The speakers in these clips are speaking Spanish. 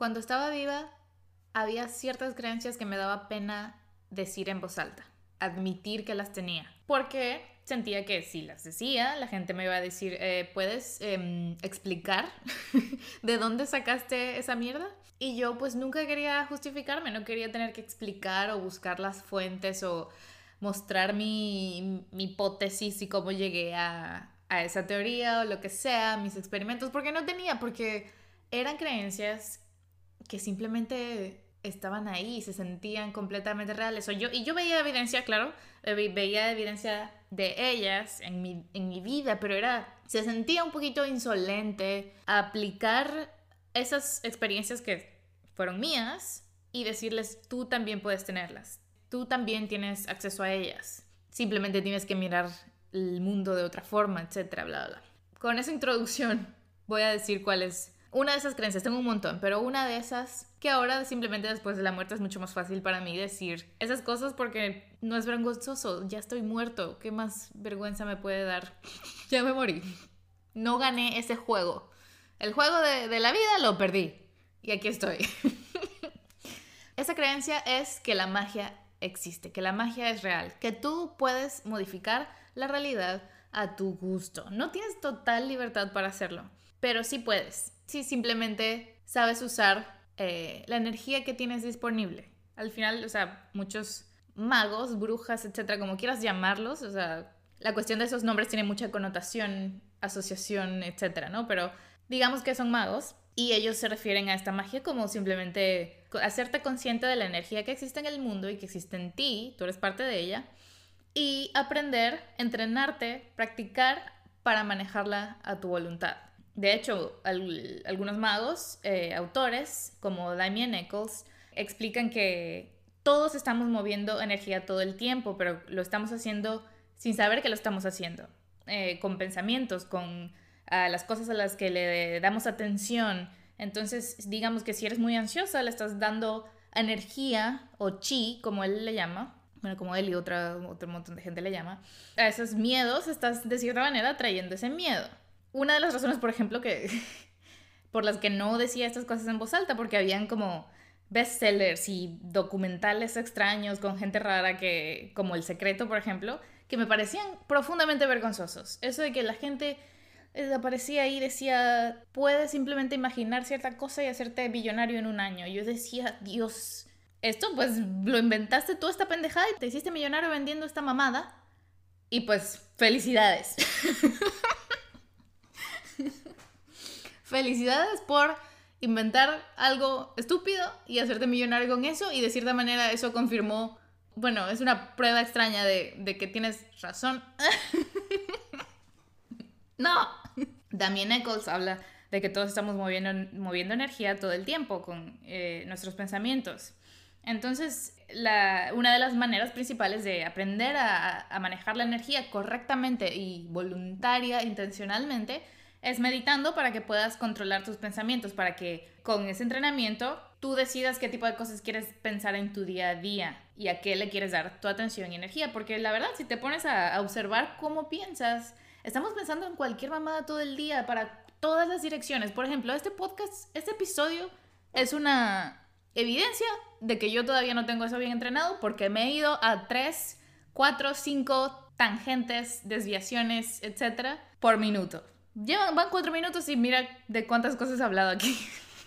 Cuando estaba viva, había ciertas creencias que me daba pena decir en voz alta, admitir que las tenía, porque sentía que si las decía, la gente me iba a decir, eh, ¿puedes em, explicar de dónde sacaste esa mierda? Y yo pues nunca quería justificarme, no quería tener que explicar o buscar las fuentes o mostrar mi, hipótesis y cómo llegué a, a esa teoría o lo que sea, mis experimentos, porque no tenía, porque eran creencias que simplemente estaban ahí se sentían completamente reales. O yo, y yo veía evidencia, claro, eh, veía evidencia de ellas en mi, en mi vida, pero era, se sentía un poquito insolente aplicar esas experiencias que fueron mías y decirles, tú también puedes tenerlas, tú también tienes acceso a ellas, simplemente tienes que mirar el mundo de otra forma, etcétera, bla, bla. Con esa introducción voy a decir cuál es una de esas creencias, tengo un montón, pero una de esas que ahora simplemente después de la muerte es mucho más fácil para mí decir esas cosas porque no es vergonzoso, ya estoy muerto, ¿qué más vergüenza me puede dar? ya me morí. No gané ese juego. El juego de, de la vida lo perdí. Y aquí estoy. Esa creencia es que la magia existe, que la magia es real, que tú puedes modificar la realidad a tu gusto. No tienes total libertad para hacerlo, pero sí puedes si simplemente sabes usar eh, la energía que tienes disponible. Al final, o sea, muchos magos, brujas, etcétera, como quieras llamarlos, o sea, la cuestión de esos nombres tiene mucha connotación, asociación, etcétera, ¿no? Pero digamos que son magos y ellos se refieren a esta magia como simplemente hacerte consciente de la energía que existe en el mundo y que existe en ti, tú eres parte de ella, y aprender, entrenarte, practicar para manejarla a tu voluntad. De hecho, algunos magos, eh, autores como Damien Eccles, explican que todos estamos moviendo energía todo el tiempo, pero lo estamos haciendo sin saber que lo estamos haciendo, eh, con pensamientos, con las cosas a las que le damos atención. Entonces, digamos que si eres muy ansiosa, le estás dando energía o chi, como él le llama, bueno, como él y otra, otro montón de gente le llama, a esos miedos estás de cierta manera trayendo ese miedo una de las razones, por ejemplo, que por las que no decía estas cosas en voz alta, porque habían como bestsellers y documentales extraños con gente rara que, como El Secreto, por ejemplo, que me parecían profundamente vergonzosos. Eso de que la gente eh, aparecía ahí y decía, puedes simplemente imaginar cierta cosa y hacerte billonario en un año. yo decía, Dios, esto pues lo inventaste tú esta pendejada y te hiciste millonario vendiendo esta mamada. Y pues, felicidades. Felicidades por inventar algo estúpido y hacerte millonario con eso y de cierta manera eso confirmó, bueno, es una prueba extraña de, que tienes razón. no. Damien Eccles habla de que todos estamos moviendo, energía todo el tiempo con eh, nuestros pensamientos. Entonces, una de las maneras principales de aprender a manejar la energía correctamente y voluntaria, intencionalmente, es meditando para que puedas controlar tus pensamientos, para que con ese entrenamiento tú decidas qué tipo de cosas quieres pensar en tu día a día y a qué le quieres dar tu atención y energía. Porque la verdad, si te pones a, observar cómo piensas, estamos pensando en cualquier mamada todo el día para todas las direcciones. Por ejemplo, este podcast, este episodio es una evidencia de que yo todavía no tengo eso bien entrenado porque me he ido a 3, 4, 5 tangentes, desviaciones, etcétera, por minuto. Llevan, van cuatro minutos y mira de cuántas cosas he hablado aquí.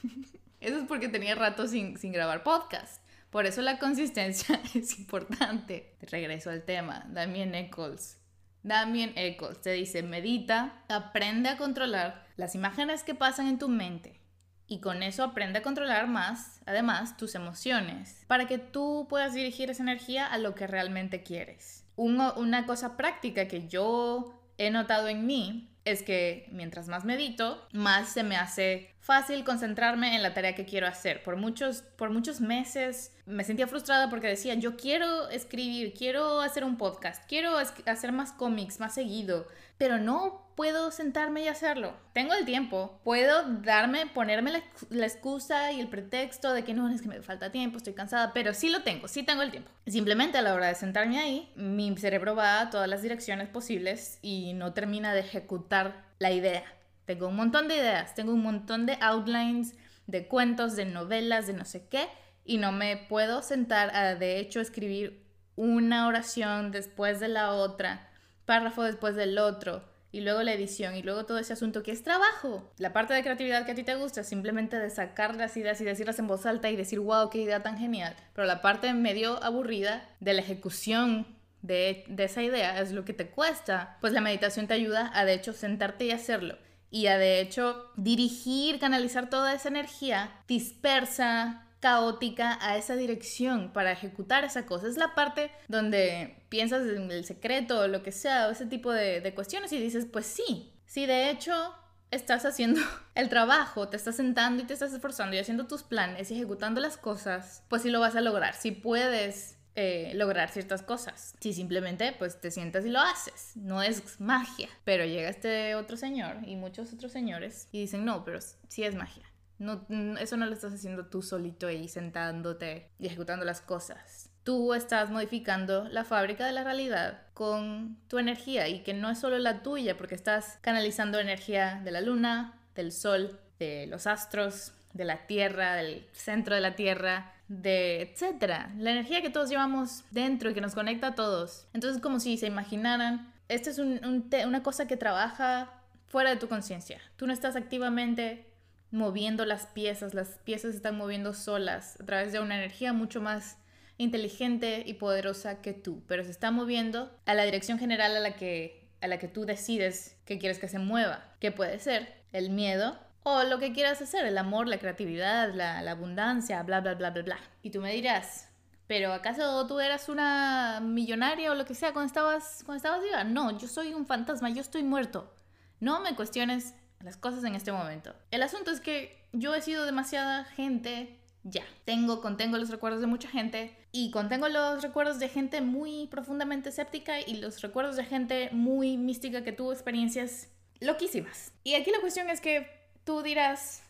Eso es porque tenía rato sin, sin grabar podcast. Por eso la consistencia es importante. Regreso al tema. Damien Eccles. Damien Eccles te dice, medita, aprende a controlar las imágenes que pasan en tu mente. Y con eso aprende a controlar más, además, tus emociones, para que tú puedas dirigir esa energía a lo que realmente quieres. una cosa práctica que yo he notado en mí es que mientras más medito, más se me hace fácil concentrarme en la tarea que quiero hacer. Por muchos, por muchos meses me sentía frustrada porque decía, yo quiero escribir, quiero hacer un podcast, quiero hacer más cómics más seguido, pero no puedo sentarme y hacerlo. Tengo el tiempo, puedo darme, ponerme la, excusa y el pretexto de que no, es que me falta tiempo, estoy cansada, pero sí lo tengo, sí tengo el tiempo. Simplemente a la hora de sentarme ahí, mi cerebro va a todas las direcciones posibles y no termina de ejecutar la idea. Tengo un montón de ideas, tengo un montón de outlines, de cuentos, de novelas, de no sé qué, y no me puedo sentar a de hecho escribir una oración después de la otra, párrafo después del otro, y luego la edición, y luego todo ese asunto que es trabajo. La parte de creatividad que a ti te gusta es simplemente de sacar las ideas y decirlas en voz alta y decir, wow, qué idea tan genial. Pero la parte medio aburrida de la ejecución de, de esa idea es lo que te cuesta. Pues la meditación te ayuda a de hecho sentarte y hacerlo. Y a de hecho dirigir, canalizar toda esa energía dispersa, caótica a esa dirección para ejecutar esa cosa. Es la parte donde piensas en el secreto o lo que sea, o ese tipo de, cuestiones y dices, pues sí, sí, de hecho estás haciendo el trabajo, te estás sentando y te estás esforzando y haciendo tus planes y ejecutando las cosas, pues sí lo vas a lograr, si puedes eh, lograr ciertas cosas. Si simplemente pues te sientas y lo haces, no es magia. Pero llega este otro señor y muchos otros señores y dicen, no, pero sí es magia. No, eso no lo estás haciendo tú solito ahí sentándote y ejecutando las cosas. Tú estás modificando la fábrica de la realidad con tu energía y que no es solo la tuya porque estás canalizando energía de la luna, del sol, de los astros, de la tierra, del centro de la tierra, de etcétera. La energía que todos llevamos dentro y que nos conecta a todos. Entonces, como si se imaginaran, esta es una cosa que trabaja fuera de tu conciencia. Tú no estás activamente moviendo las piezas, las piezas están moviendo solas a través de una energía mucho más inteligente y poderosa que tú, pero se está moviendo a la dirección general a la que, a la que tú decides que quieres que se mueva, que puede ser el miedo o lo que quieras hacer, el amor, la creatividad, la, la abundancia, bla, bla, bla, bla, bla. Y tú me dirás, pero ¿acaso tú eras una millonaria o lo que sea cuando estabas, cuando estabas viva? No, yo soy un fantasma, yo estoy muerto. No me cuestiones las cosas en este momento. El asunto es que yo he sido demasiada gente ya. Tengo, contengo los recuerdos de mucha gente y contengo los recuerdos de gente muy profundamente escéptica y los recuerdos de gente muy mística que tuvo experiencias loquísimas. Y aquí la cuestión es que tú dirás,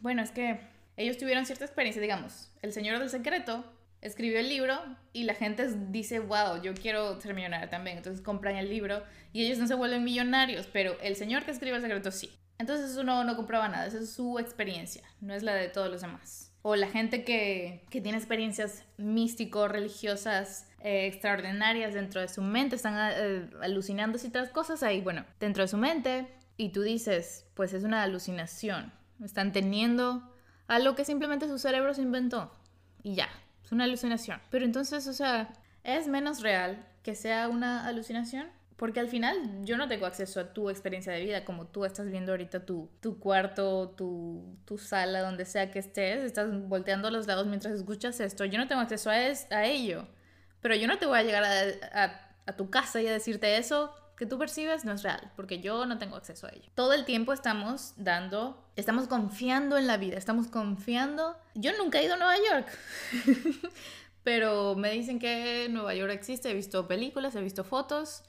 bueno, es que ellos tuvieron cierta experiencia, digamos, el Señor del Secreto escribió el libro y la gente dice, wow, yo quiero ser millonario también. Entonces compran el libro y ellos no se vuelven millonarios, pero el señor que escribe el secreto sí. Entonces eso no, no compraba nada, esa es su experiencia, no es la de todos los demás. O la gente que, que tiene experiencias místicos, religiosas, eh, extraordinarias dentro de su mente, están eh, alucinando ciertas cosas ahí, bueno, dentro de su mente, y tú dices, pues es una alucinación, están teniendo algo que simplemente su cerebro se inventó, y ya, es una alucinación. Pero entonces, o sea, ¿es menos real que sea una alucinación? Porque al final yo no tengo acceso a tu experiencia de vida, como tú estás viendo ahorita tu, tu cuarto, tu, tu sala, donde sea que estés, estás volteando a los lados mientras escuchas esto. Yo no tengo acceso a, es, a ello. Pero yo no te voy a llegar a, a, a tu casa y a decirte eso que tú percibes no es real, porque yo no tengo acceso a ello. Todo el tiempo estamos dando, estamos confiando en la vida, estamos confiando. Yo nunca he ido a Nueva York, pero me dicen que Nueva York existe, he visto películas, he visto fotos,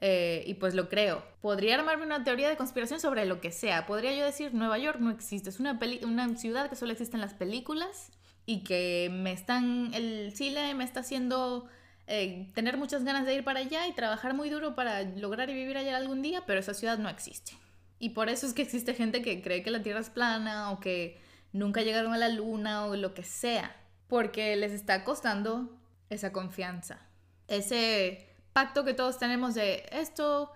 eh, y pues lo creo. Podría armarme una teoría de conspiración sobre lo que sea. Podría yo decir, Nueva York no existe. Es una, una ciudad que solo existe en las películas y que me están, el Chile me está haciendo eh, tener muchas ganas de ir para allá y trabajar muy duro para lograr y vivir allá algún día, pero esa ciudad no existe. Y por eso es que existe gente que cree que la Tierra es plana o que nunca llegaron a la Luna o lo que sea, porque les está costando esa confianza, ese pacto que todos tenemos de esto.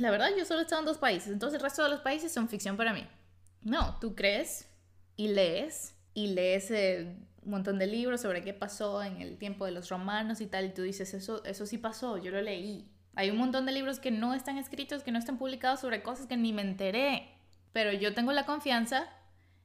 La verdad, yo solo he estado en dos países, entonces el resto de los países son ficción para mí. No, tú crees y lees y lees eh, un montón de libros sobre qué pasó en el tiempo de los romanos y tal, y tú dices, eso, eso sí pasó, yo lo leí. Hay un montón de libros que no están escritos, que no están publicados sobre cosas que ni me enteré, pero yo tengo la confianza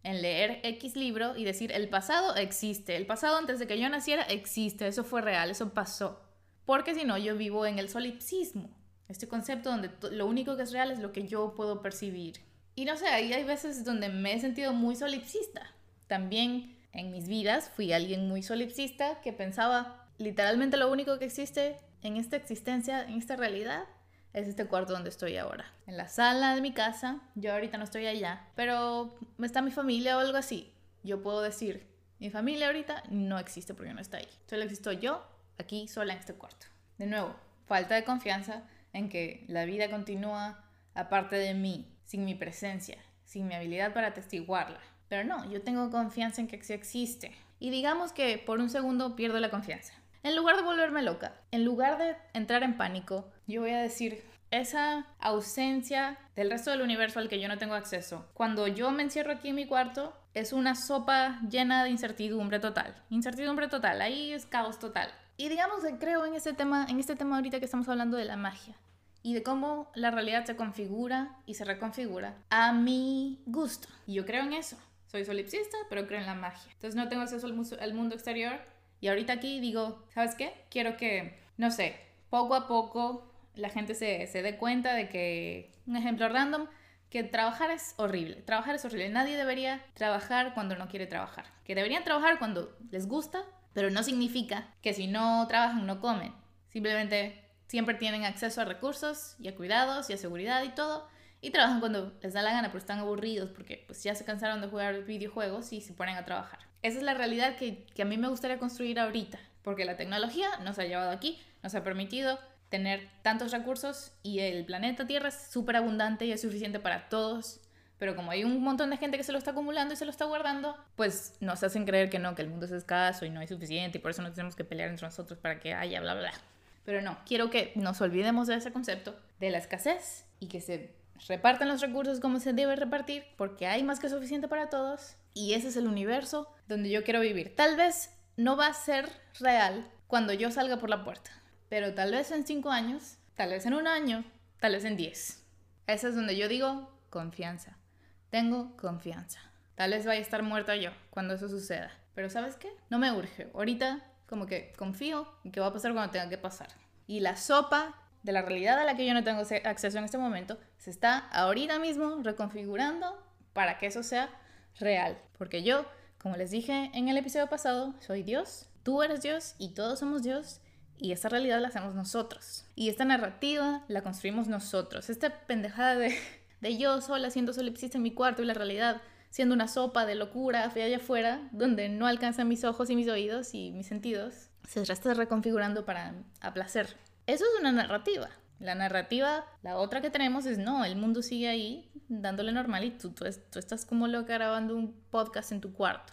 en leer X libro y decir, el pasado existe, el pasado antes de que yo naciera existe, eso fue real, eso pasó porque si no yo vivo en el solipsismo, este concepto donde lo único que es real es lo que yo puedo percibir. Y no sé, ahí hay veces donde me he sentido muy solipsista. También en mis vidas fui alguien muy solipsista que pensaba literalmente lo único que existe en esta existencia, en esta realidad, es este cuarto donde estoy ahora. En la sala de mi casa, yo ahorita no estoy allá, pero está mi familia o algo así. Yo puedo decir, mi familia ahorita no existe porque no está ahí. Solo existo yo aquí sola en este cuarto. De nuevo, falta de confianza en que la vida continúa aparte de mí, sin mi presencia, sin mi habilidad para atestiguarla. Pero no, yo tengo confianza en que sí existe. Y digamos que por un segundo pierdo la confianza. En lugar de volverme loca, en lugar de entrar en pánico, yo voy a decir, esa ausencia del resto del universo al que yo no tengo acceso. Cuando yo me encierro aquí en mi cuarto, es una sopa llena de incertidumbre total. Incertidumbre total, ahí es caos total. Y digamos que creo en este tema, en este tema ahorita que estamos hablando de la magia y de cómo la realidad se configura y se reconfigura a mi gusto. Y yo creo en eso. Soy solipsista, pero creo en la magia. Entonces no tengo acceso al, mundo exterior. Y ahorita aquí digo, ¿sabes qué? Quiero que, no sé, poco a poco la gente se, se dé cuenta de que, un ejemplo random, que trabajar es horrible. Trabajar es horrible. Nadie debería trabajar cuando no quiere trabajar. Que deberían trabajar cuando les gusta, pero no significa que si no trabajan no comen. Simplemente siempre tienen acceso a recursos y a cuidados y a seguridad y todo. Y trabajan cuando les da la gana, pero están aburridos porque pues ya se cansaron de jugar videojuegos y se ponen a trabajar. Esa es la realidad que, que a mí me gustaría construir ahorita. Porque la tecnología nos ha llevado aquí, nos ha permitido tener tantos recursos y el planeta Tierra es súper abundante y es suficiente para todos. Pero como hay un montón de gente que se lo está acumulando y se lo está guardando, pues nos hacen creer que no, que el mundo es escaso y no hay suficiente y por eso no tenemos que pelear entre nosotros para que haya, bla, bla, bla. Pero no, quiero que nos olvidemos de ese concepto, de la escasez y que se repartan los recursos como se debe repartir porque hay más que suficiente para todos y ese es el universo donde yo quiero vivir. Tal vez no va a ser real cuando yo salga por la puerta pero tal vez en cinco años, tal vez en un año, tal vez en diez. Esa es donde yo digo confianza. Tengo confianza. Tal vez vaya a estar muerta yo cuando eso suceda. Pero ¿sabes qué? No me urge. Ahorita como que confío en que va a pasar cuando tenga que pasar. Y la sopa de la realidad a la que yo no tengo acceso en este momento se está ahorita mismo reconfigurando para que eso sea real. Porque yo, como les dije en el episodio pasado, soy Dios, tú eres Dios y todos somos Dios y esta realidad la hacemos nosotros. Y esta narrativa la construimos nosotros. Esta pendejada de, de yo sola siendo solipsista en mi cuarto y la realidad siendo una sopa de locura allá afuera, donde no alcanzan mis ojos y mis oídos y mis sentidos, se está reconfigurando para a placer. Eso es una narrativa. La narrativa, la otra que tenemos es no, el mundo sigue ahí dándole normal y tú, tú, tú estás como loca grabando un podcast en tu cuarto.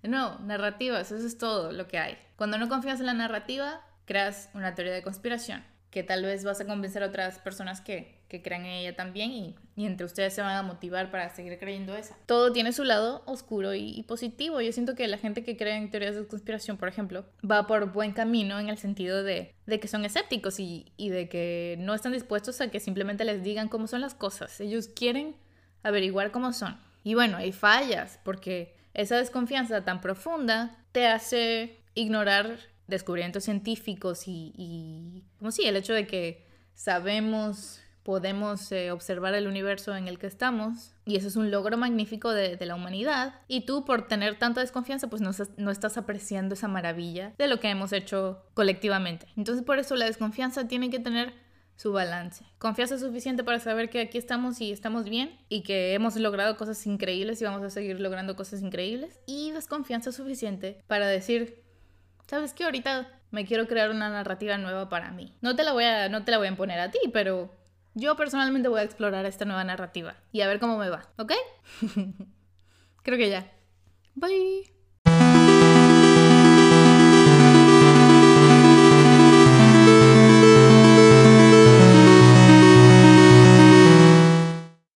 De nuevo, narrativas, eso es todo lo que hay. Cuando no confías en la narrativa, creas una teoría de conspiración que tal vez vas a convencer a otras personas que, que crean en ella también y, y, entre ustedes se van a motivar para seguir creyendo esa. Todo tiene su lado oscuro y, positivo. Yo siento que la gente que cree en teorías de conspiración, por ejemplo, va por buen camino en el sentido de, de que son escépticos y, y de que no están dispuestos a que simplemente les digan cómo son las cosas. Ellos quieren averiguar cómo son. Y bueno, hay fallas porque esa desconfianza tan profunda te hace ignorar descubrimientos científicos y, como sí, el hecho de que sabemos, podemos eh, observar el universo en el que estamos y eso es un logro magnífico de, de la humanidad y tú por tener tanta desconfianza pues no, no, estás apreciando esa maravilla de lo que hemos hecho colectivamente. Entonces por eso la desconfianza tiene que tener su balance. Confianza suficiente para saber que aquí estamos y estamos bien y que hemos logrado cosas increíbles y vamos a seguir logrando cosas increíbles. Y desconfianza suficiente para decir, ¿sabes qué? Ahorita me quiero crear una narrativa nueva para mí. No te la voy a, no te la voy a imponer a ti, pero yo personalmente voy a explorar esta nueva narrativa y a ver cómo me va, ¿ok? Creo que ya. Bye.